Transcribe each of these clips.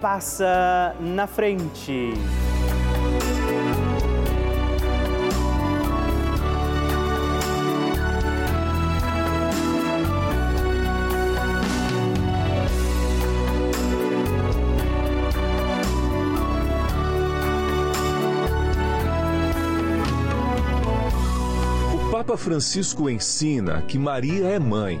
passa na frente. O Papa Francisco ensina que Maria é mãe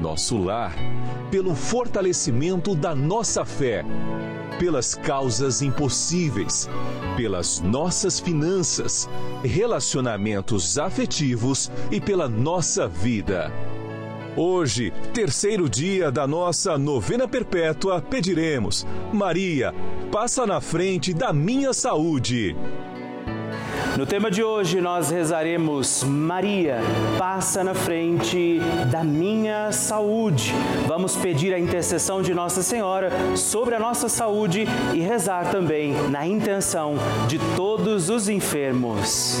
nosso lar pelo fortalecimento da nossa fé, pelas causas impossíveis, pelas nossas finanças, relacionamentos afetivos e pela nossa vida. Hoje, terceiro dia da nossa novena perpétua, pediremos: Maria, passa na frente da minha saúde. No tema de hoje nós rezaremos Maria, passa na frente da minha saúde. Vamos pedir a intercessão de Nossa Senhora sobre a nossa saúde e rezar também na intenção de todos os enfermos.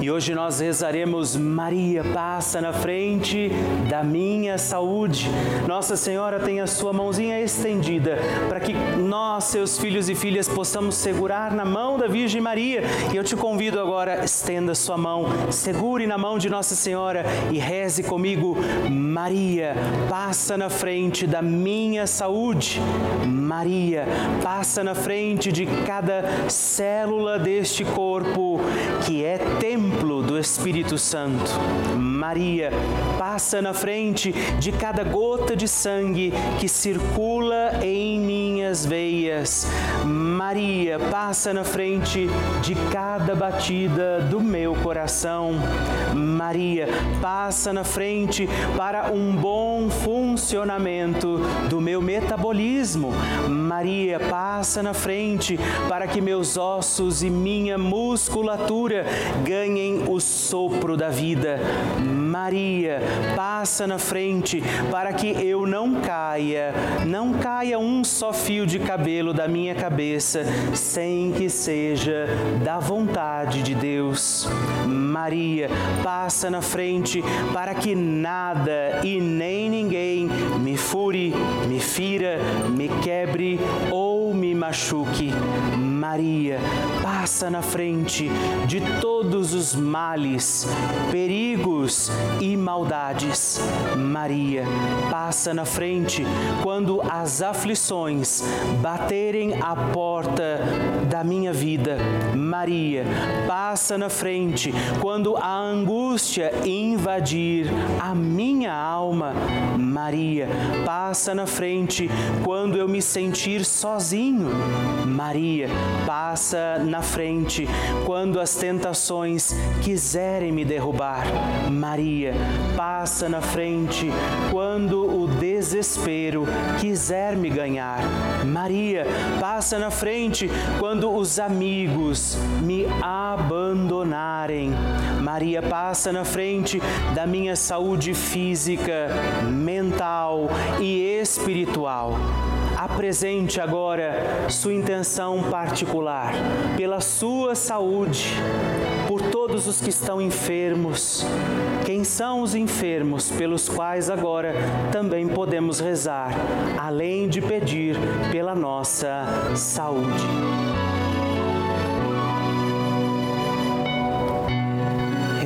E hoje nós rezaremos Maria passa na frente da minha saúde. Nossa Senhora tem a sua mãozinha estendida para que nós, seus filhos e filhas, possamos segurar na mão da Virgem Maria. E eu te convido agora, estenda sua mão, segure na mão de Nossa Senhora e reze comigo. Maria, passa na frente da minha saúde. Maria, passa na frente de cada célula deste corpo que é templo do Espírito Santo. Maria, passa na frente de cada gota de sangue que circula em minhas veias. Maria, passa na frente de cada batida do meu coração. Maria, passa na frente para um bom funcionamento do meu metabolismo. Maria, passa na frente para que meus ossos e minha musculatura ganhem o sopro da vida. Maria, passa na frente para que eu não caia, não caia um só fio de cabelo da minha cabeça sem que seja da vontade de Deus. Maria, passa na frente para que nada e nem ninguém me fure, me fira, me quebre ou me machuque. Maria, passa na frente de todos os males, perigos e maldades. Maria, passa na frente quando as aflições baterem a porta da minha vida. Maria, passa na frente quando a angústia invadir a minha alma. Maria, passa na frente quando eu me sentir sozinho. Maria, passa na quando as tentações quiserem me derrubar. Maria, passa na frente quando o desespero quiser me ganhar. Maria, passa na frente quando os amigos me abandonarem. Maria, passa na frente da minha saúde física, mental e espiritual apresente agora sua intenção particular pela sua saúde, por todos os que estão enfermos. Quem são os enfermos pelos quais agora também podemos rezar, além de pedir pela nossa saúde.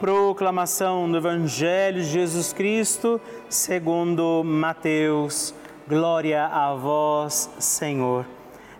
Proclamação do Evangelho de Jesus Cristo, segundo Mateus. Glória a vós, Senhor.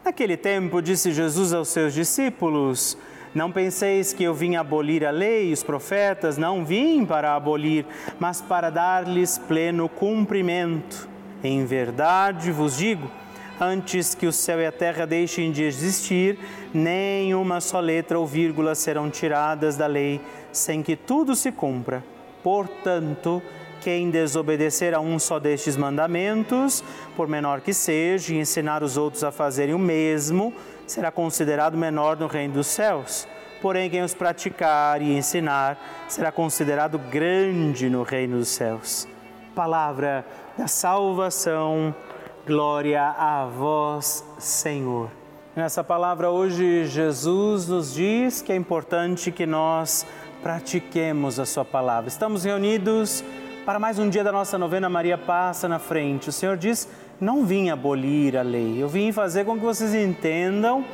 Naquele tempo, disse Jesus aos seus discípulos: Não penseis que eu vim abolir a lei e os profetas, não vim para abolir, mas para dar-lhes pleno cumprimento. Em verdade vos digo, antes que o céu e a terra deixem de existir, nem uma só letra ou vírgula serão tiradas da lei, sem que tudo se cumpra. Portanto, quem desobedecer a um só destes mandamentos, por menor que seja, e ensinar os outros a fazerem o mesmo, será considerado menor no reino dos céus. Porém, quem os praticar e ensinar, será considerado grande no reino dos céus. Palavra da salvação. Glória a vós, Senhor. Nessa palavra hoje, Jesus nos diz que é importante que nós pratiquemos a Sua palavra. Estamos reunidos para mais um dia da nossa novena Maria Passa na Frente. O Senhor diz: Não vim abolir a lei, eu vim fazer com que vocês entendam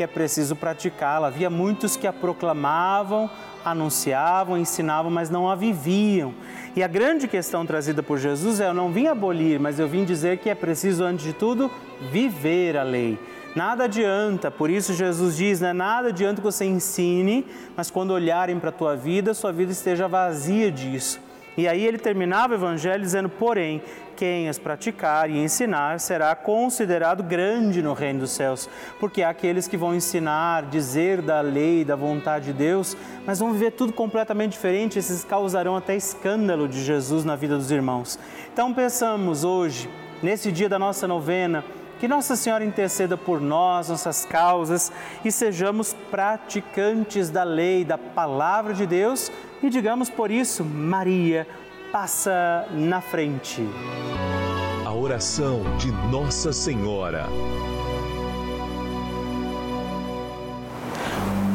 que é preciso praticá-la. Havia muitos que a proclamavam, anunciavam, ensinavam, mas não a viviam. E a grande questão trazida por Jesus é: eu não vim abolir, mas eu vim dizer que é preciso, antes de tudo, viver a lei. Nada adianta, por isso Jesus diz, né? Nada adianta que você ensine, mas quando olharem para a tua vida, sua vida esteja vazia disso. E aí ele terminava o evangelho dizendo: porém, quem as praticar e ensinar será considerado grande no reino dos céus, porque há aqueles que vão ensinar, dizer da lei, da vontade de Deus, mas vão viver tudo completamente diferente, esses causarão até escândalo de Jesus na vida dos irmãos. Então pensamos hoje, nesse dia da nossa novena, que Nossa Senhora interceda por nós, nossas causas e sejamos praticantes da lei, da palavra de Deus e digamos por isso, Maria, passa na frente. A oração de Nossa Senhora.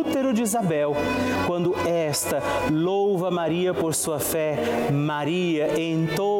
útero de Isabel, quando esta louva Maria por sua fé, Maria entoa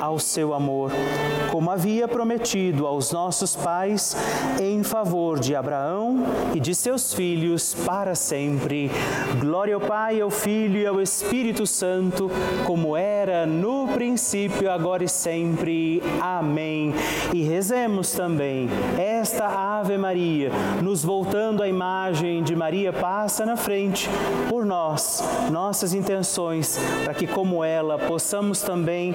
ao seu amor, como havia prometido aos nossos pais, em favor de Abraão e de seus filhos para sempre. Glória ao Pai, ao Filho e ao Espírito Santo, como era no princípio, agora e sempre. Amém. E rezemos também esta Ave Maria, nos voltando à imagem de Maria passa na frente por nós, nossas intenções, para que, como ela, possamos também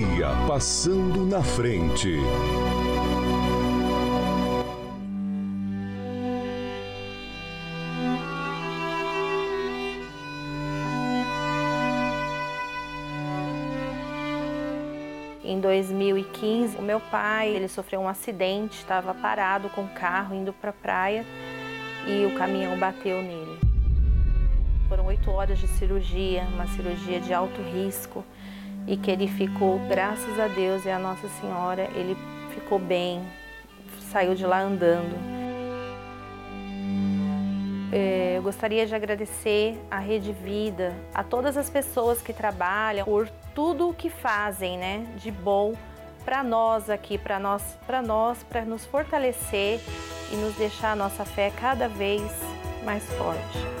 passando na frente. Em 2015, o meu pai ele sofreu um acidente, estava parado com o carro indo para a praia e o caminhão bateu nele. Foram oito horas de cirurgia, uma cirurgia de alto risco e que ele ficou, graças a Deus e a Nossa Senhora, ele ficou bem, saiu de lá andando. É, eu gostaria de agradecer à Rede Vida, a todas as pessoas que trabalham por tudo o que fazem, né, de bom para nós aqui, para nós, para nós, para nos fortalecer e nos deixar a nossa fé cada vez mais forte.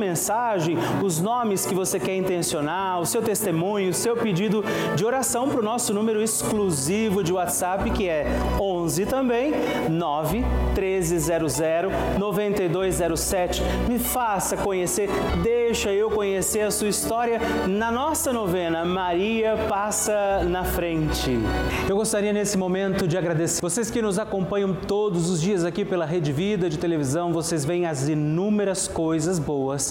mensagem os nomes que você quer intencionar, o seu testemunho, o seu pedido de oração para o nosso número exclusivo de WhatsApp, que é 11 também 9 1300 9207. Me faça conhecer, deixa eu conhecer a sua história na nossa novena Maria Passa na Frente. Eu gostaria nesse momento de agradecer vocês que nos acompanham todos os dias aqui pela Rede Vida de televisão, vocês veem as inúmeras coisas boas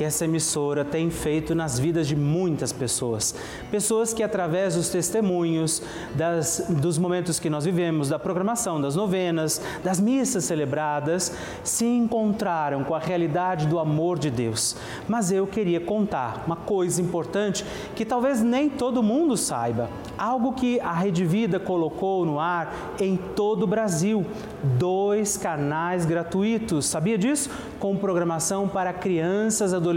que essa emissora tem feito nas vidas de muitas pessoas. Pessoas que através dos testemunhos, das, dos momentos que nós vivemos, da programação, das novenas, das missas celebradas, se encontraram com a realidade do amor de Deus. Mas eu queria contar uma coisa importante que talvez nem todo mundo saiba. Algo que a Rede Vida colocou no ar em todo o Brasil. Dois canais gratuitos. Sabia disso? Com programação para crianças, adolescentes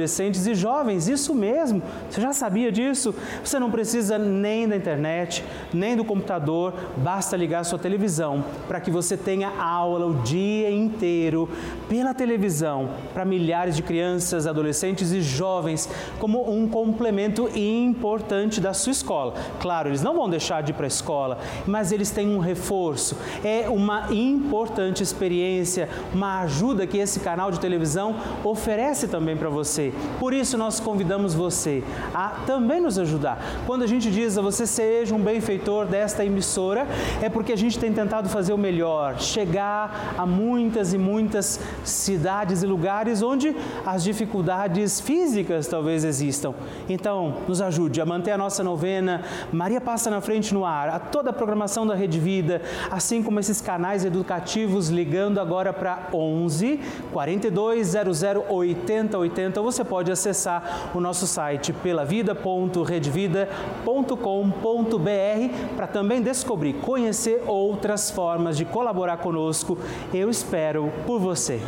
e jovens. Isso mesmo. Você já sabia disso? Você não precisa nem da internet, nem do computador. Basta ligar sua televisão para que você tenha aula o dia inteiro pela televisão para milhares de crianças, adolescentes e jovens como um complemento importante da sua escola. Claro, eles não vão deixar de ir para a escola, mas eles têm um reforço. É uma importante experiência, uma ajuda que esse canal de televisão oferece também para você. Por isso nós convidamos você a também nos ajudar. Quando a gente diz a você seja um benfeitor desta emissora, é porque a gente tem tentado fazer o melhor, chegar a muitas e muitas cidades e lugares onde as dificuldades físicas talvez existam. Então, nos ajude a manter a nossa novena Maria passa na frente no ar, a toda a programação da Rede Vida, assim como esses canais educativos ligando agora para 11 4200 8080. Você pode acessar o nosso site pelavida.redvida.com.br para também descobrir, conhecer outras formas de colaborar conosco. Eu espero por você.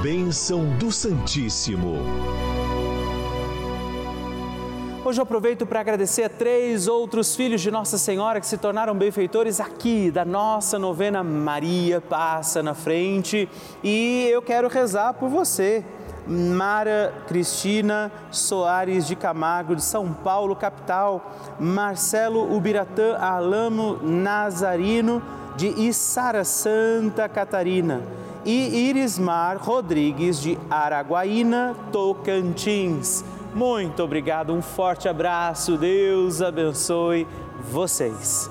Bênção do Santíssimo. Hoje eu aproveito para agradecer a três outros filhos de Nossa Senhora que se tornaram benfeitores aqui da nossa novena Maria Passa na Frente e eu quero rezar por você. Mara Cristina Soares de Camargo, de São Paulo, capital, Marcelo Ubiratã Alamo Nazarino, de Içara, Santa Catarina, e Irismar Rodrigues, de Araguaína, Tocantins. Muito obrigado, um forte abraço, Deus abençoe vocês.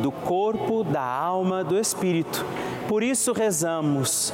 do corpo, da alma, do espírito. Por isso rezamos.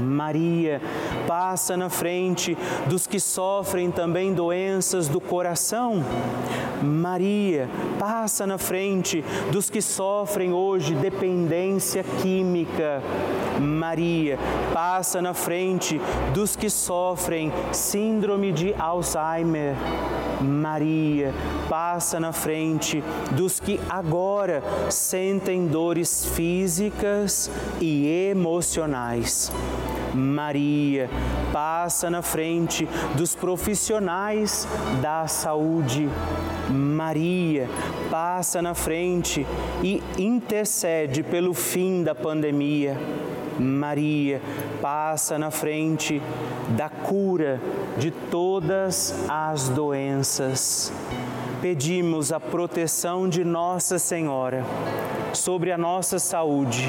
Maria passa na frente dos que sofrem também doenças do coração. Maria passa na frente dos que sofrem hoje dependência química. Maria passa na frente dos que sofrem síndrome de Alzheimer. Maria passa na frente dos que agora sentem dores físicas e emocionais. Maria passa na frente dos profissionais da saúde. Maria passa na frente e intercede pelo fim da pandemia. Maria passa na frente da cura de todas as doenças. Pedimos a proteção de Nossa Senhora sobre a nossa saúde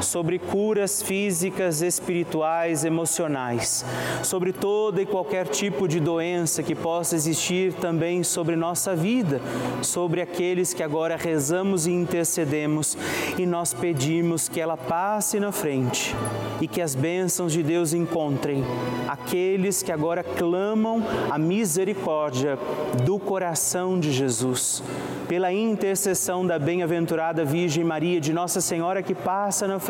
sobre curas físicas, espirituais, emocionais, sobre toda e qualquer tipo de doença que possa existir também sobre nossa vida, sobre aqueles que agora rezamos e intercedemos e nós pedimos que ela passe na frente e que as bênçãos de Deus encontrem aqueles que agora clamam a misericórdia do coração de Jesus. Pela intercessão da bem-aventurada Virgem Maria, de Nossa Senhora que passa na frente,